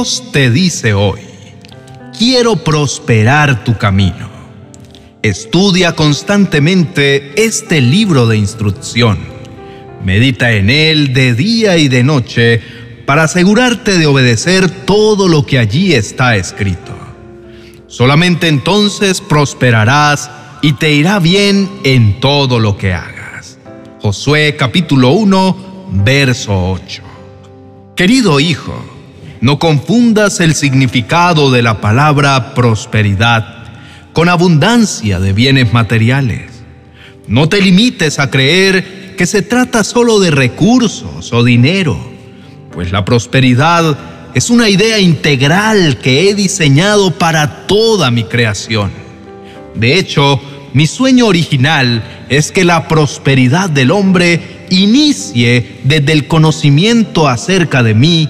Dios te dice hoy, quiero prosperar tu camino. Estudia constantemente este libro de instrucción. Medita en él de día y de noche para asegurarte de obedecer todo lo que allí está escrito. Solamente entonces prosperarás y te irá bien en todo lo que hagas. Josué capítulo 1, verso 8. Querido hijo, no confundas el significado de la palabra prosperidad con abundancia de bienes materiales. No te limites a creer que se trata solo de recursos o dinero, pues la prosperidad es una idea integral que he diseñado para toda mi creación. De hecho, mi sueño original es que la prosperidad del hombre inicie desde el conocimiento acerca de mí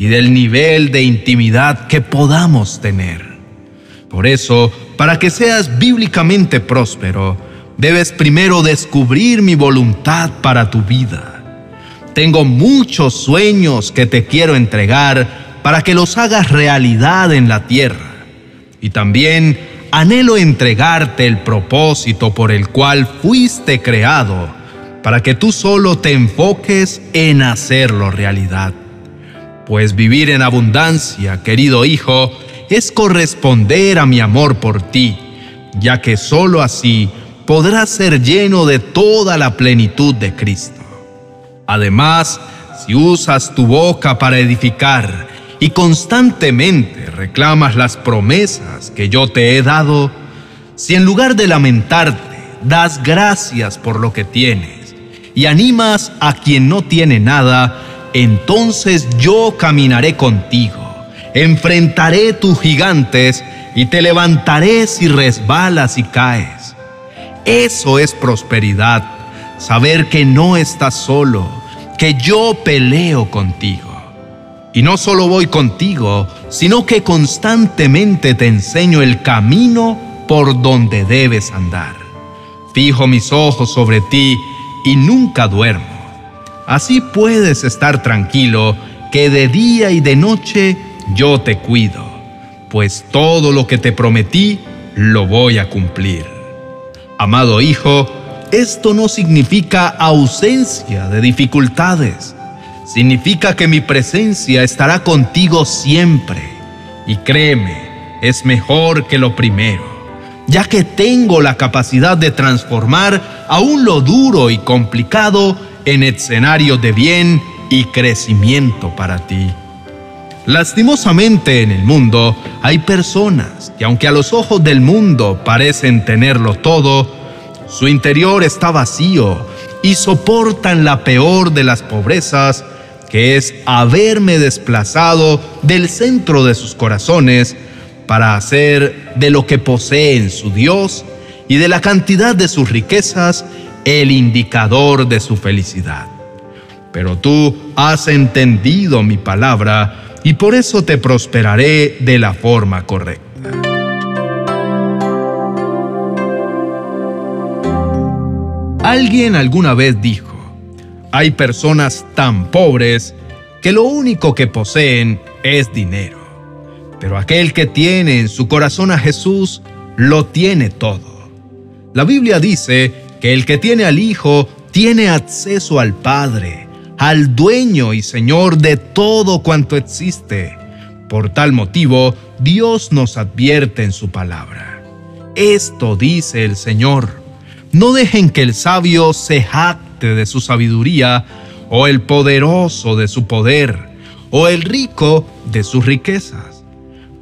y del nivel de intimidad que podamos tener. Por eso, para que seas bíblicamente próspero, debes primero descubrir mi voluntad para tu vida. Tengo muchos sueños que te quiero entregar para que los hagas realidad en la tierra. Y también anhelo entregarte el propósito por el cual fuiste creado, para que tú solo te enfoques en hacerlo realidad. Pues vivir en abundancia, querido hijo, es corresponder a mi amor por ti, ya que solo así podrás ser lleno de toda la plenitud de Cristo. Además, si usas tu boca para edificar y constantemente reclamas las promesas que yo te he dado, si en lugar de lamentarte das gracias por lo que tienes y animas a quien no tiene nada, entonces yo caminaré contigo, enfrentaré tus gigantes y te levantaré si resbalas y caes. Eso es prosperidad, saber que no estás solo que yo peleo contigo. Y no solo voy contigo, sino que constantemente te enseño el camino por donde debes andar. Fijo mis ojos sobre ti y nunca duermo. Así puedes estar tranquilo que de día y de noche yo te cuido, pues todo lo que te prometí lo voy a cumplir. Amado Hijo, esto no significa ausencia de dificultades. Significa que mi presencia estará contigo siempre. Y créeme, es mejor que lo primero, ya que tengo la capacidad de transformar aún lo duro y complicado en escenario de bien y crecimiento para ti. Lastimosamente en el mundo hay personas que aunque a los ojos del mundo parecen tenerlo todo, su interior está vacío y soportan la peor de las pobrezas, que es haberme desplazado del centro de sus corazones para hacer de lo que poseen su Dios y de la cantidad de sus riquezas el indicador de su felicidad. Pero tú has entendido mi palabra y por eso te prosperaré de la forma correcta. Alguien alguna vez dijo, hay personas tan pobres que lo único que poseen es dinero, pero aquel que tiene en su corazón a Jesús lo tiene todo. La Biblia dice que el que tiene al Hijo tiene acceso al Padre, al dueño y Señor de todo cuanto existe. Por tal motivo, Dios nos advierte en su palabra. Esto dice el Señor no dejen que el sabio se jacte de su sabiduría, o el poderoso de su poder, o el rico de sus riquezas.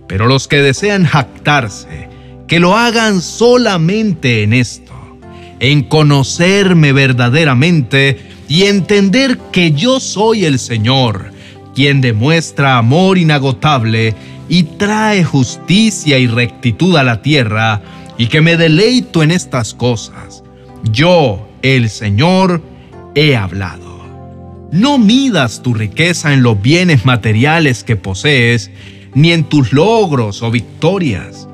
Pero los que desean jactarse, que lo hagan solamente en esto, en conocerme verdaderamente y entender que yo soy el Señor, quien demuestra amor inagotable y trae justicia y rectitud a la tierra, y que me deleito en estas cosas. Yo, el Señor, he hablado. No midas tu riqueza en los bienes materiales que posees, ni en tus logros o victorias.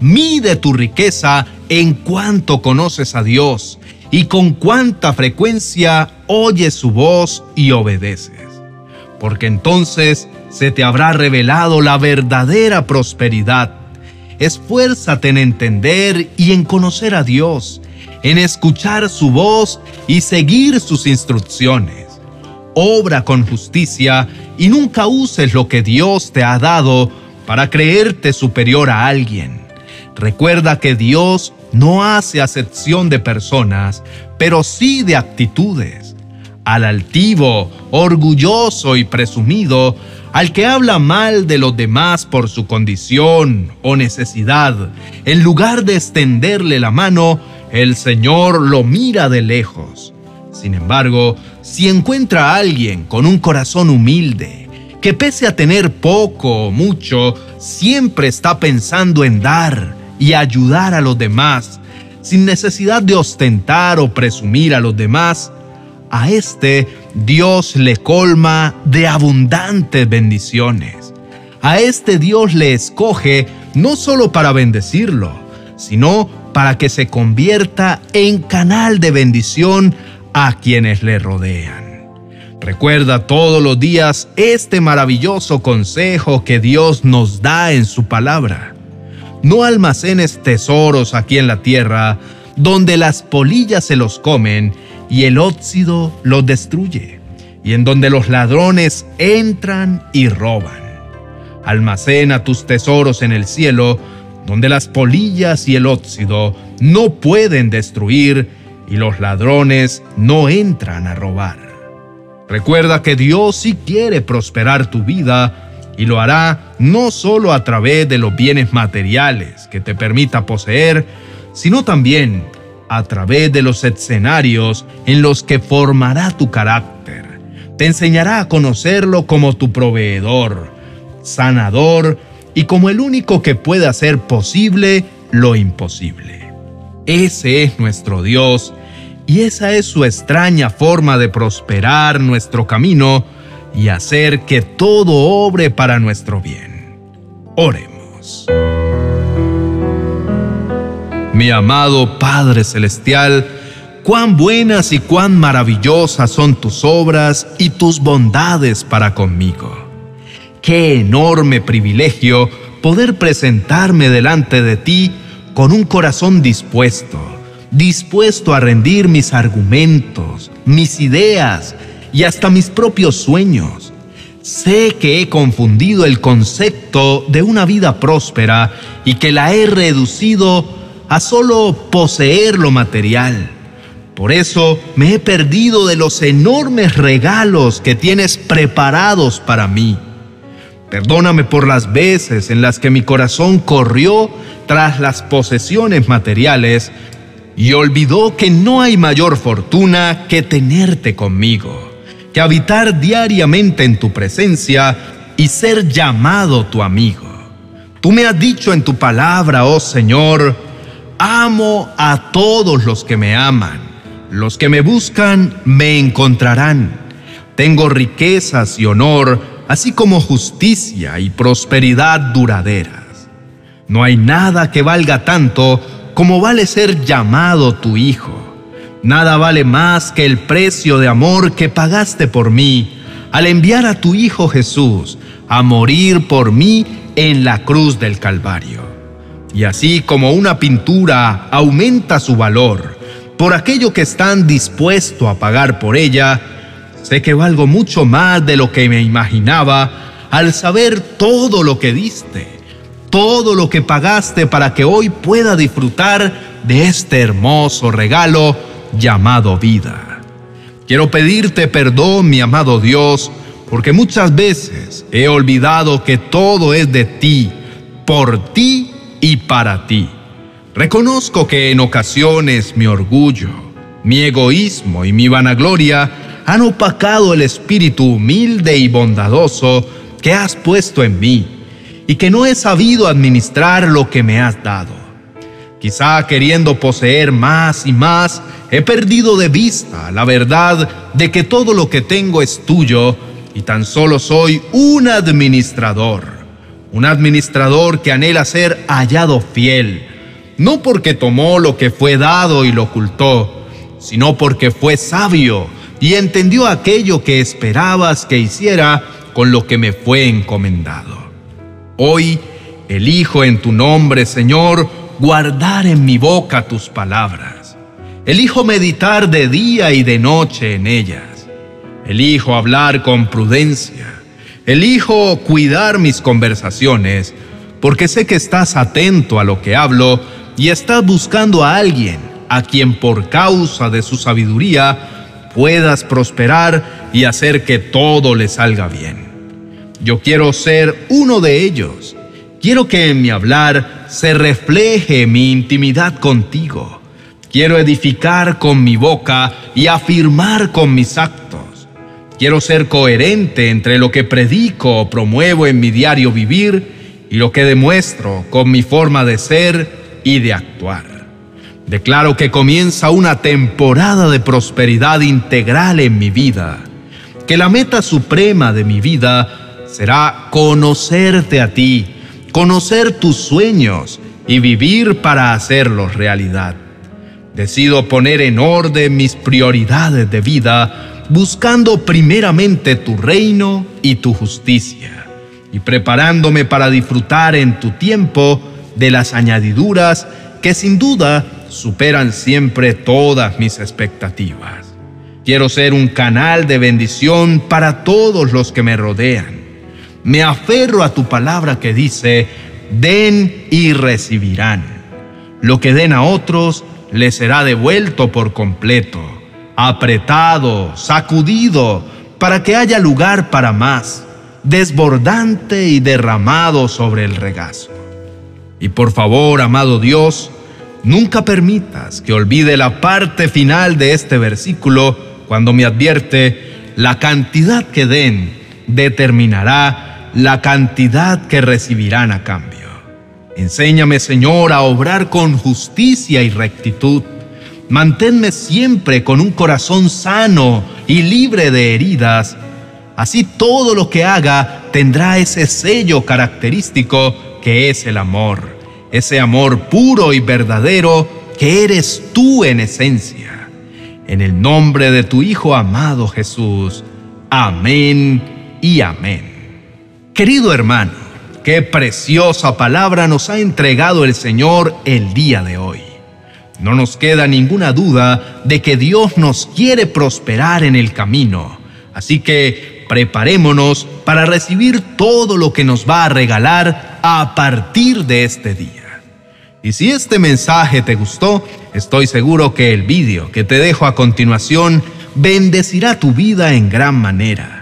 Mide tu riqueza en cuanto conoces a Dios y con cuánta frecuencia oyes su voz y obedeces. porque entonces se te habrá revelado la verdadera prosperidad. Esfuérzate en entender y en conocer a Dios, en escuchar su voz y seguir sus instrucciones. Obra con justicia y nunca uses lo que Dios te ha dado para creerte superior a alguien. Recuerda que Dios no hace acepción de personas, pero sí de actitudes. Al altivo, orgulloso y presumido, al que habla mal de los demás por su condición o necesidad, en lugar de extenderle la mano, el Señor lo mira de lejos. Sin embargo, si encuentra a alguien con un corazón humilde, que pese a tener poco o mucho, siempre está pensando en dar y ayudar a los demás, sin necesidad de ostentar o presumir a los demás, a este Dios le colma de abundantes bendiciones. A este Dios le escoge no solo para bendecirlo, sino para que se convierta en canal de bendición a quienes le rodean. Recuerda todos los días este maravilloso consejo que Dios nos da en su palabra. No almacenes tesoros aquí en la tierra, donde las polillas se los comen y el óxido los destruye, y en donde los ladrones entran y roban. Almacena tus tesoros en el cielo, donde las polillas y el óxido no pueden destruir y los ladrones no entran a robar. Recuerda que Dios sí quiere prosperar tu vida y lo hará no solo a través de los bienes materiales que te permita poseer, sino también a través de los escenarios en los que formará tu carácter. Te enseñará a conocerlo como tu proveedor, sanador y como el único que puede hacer posible lo imposible. Ese es nuestro Dios y esa es su extraña forma de prosperar nuestro camino y hacer que todo obre para nuestro bien. Oremos. Mi amado Padre Celestial, cuán buenas y cuán maravillosas son tus obras y tus bondades para conmigo. Qué enorme privilegio poder presentarme delante de ti con un corazón dispuesto, dispuesto a rendir mis argumentos, mis ideas, y hasta mis propios sueños. Sé que he confundido el concepto de una vida próspera y que la he reducido a solo poseer lo material. Por eso me he perdido de los enormes regalos que tienes preparados para mí. Perdóname por las veces en las que mi corazón corrió tras las posesiones materiales y olvidó que no hay mayor fortuna que tenerte conmigo que habitar diariamente en tu presencia y ser llamado tu amigo. Tú me has dicho en tu palabra, oh Señor, amo a todos los que me aman. Los que me buscan me encontrarán. Tengo riquezas y honor, así como justicia y prosperidad duraderas. No hay nada que valga tanto como vale ser llamado tu hijo. Nada vale más que el precio de amor que pagaste por mí al enviar a tu Hijo Jesús a morir por mí en la cruz del Calvario. Y así como una pintura aumenta su valor por aquello que están dispuestos a pagar por ella, sé que valgo mucho más de lo que me imaginaba al saber todo lo que diste, todo lo que pagaste para que hoy pueda disfrutar de este hermoso regalo llamado vida. Quiero pedirte perdón, mi amado Dios, porque muchas veces he olvidado que todo es de ti, por ti y para ti. Reconozco que en ocasiones mi orgullo, mi egoísmo y mi vanagloria han opacado el espíritu humilde y bondadoso que has puesto en mí y que no he sabido administrar lo que me has dado. Quizá queriendo poseer más y más, he perdido de vista la verdad de que todo lo que tengo es tuyo y tan solo soy un administrador. Un administrador que anhela ser hallado fiel, no porque tomó lo que fue dado y lo ocultó, sino porque fue sabio, y entendió aquello que esperabas que hiciera con lo que me fue encomendado. Hoy elijo en tu nombre, Señor, guardar en mi boca tus palabras. Elijo meditar de día y de noche en ellas. Elijo hablar con prudencia. Elijo cuidar mis conversaciones, porque sé que estás atento a lo que hablo y estás buscando a alguien a quien por causa de su sabiduría puedas prosperar y hacer que todo le salga bien. Yo quiero ser uno de ellos. Quiero que en mi hablar se refleje mi intimidad contigo. Quiero edificar con mi boca y afirmar con mis actos. Quiero ser coherente entre lo que predico o promuevo en mi diario vivir y lo que demuestro con mi forma de ser y de actuar. Declaro que comienza una temporada de prosperidad integral en mi vida, que la meta suprema de mi vida será conocerte a ti, conocer tus sueños y vivir para hacerlos realidad. Decido poner en orden mis prioridades de vida, buscando primeramente tu reino y tu justicia, y preparándome para disfrutar en tu tiempo de las añadiduras que sin duda superan siempre todas mis expectativas. Quiero ser un canal de bendición para todos los que me rodean me aferro a tu palabra que dice, den y recibirán. Lo que den a otros les será devuelto por completo, apretado, sacudido, para que haya lugar para más, desbordante y derramado sobre el regazo. Y por favor, amado Dios, nunca permitas que olvide la parte final de este versículo cuando me advierte, la cantidad que den determinará la cantidad que recibirán a cambio. Enséñame, Señor, a obrar con justicia y rectitud. Manténme siempre con un corazón sano y libre de heridas. Así todo lo que haga tendrá ese sello característico que es el amor, ese amor puro y verdadero que eres tú en esencia. En el nombre de tu Hijo amado Jesús. Amén y amén. Querido hermano, qué preciosa palabra nos ha entregado el Señor el día de hoy. No nos queda ninguna duda de que Dios nos quiere prosperar en el camino, así que preparémonos para recibir todo lo que nos va a regalar a partir de este día. Y si este mensaje te gustó, estoy seguro que el vídeo que te dejo a continuación bendecirá tu vida en gran manera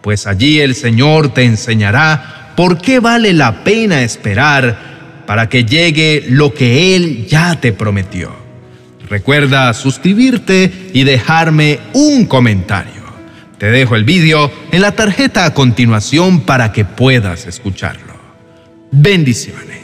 pues allí el Señor te enseñará por qué vale la pena esperar para que llegue lo que Él ya te prometió. Recuerda suscribirte y dejarme un comentario. Te dejo el vídeo en la tarjeta a continuación para que puedas escucharlo. Bendiciones.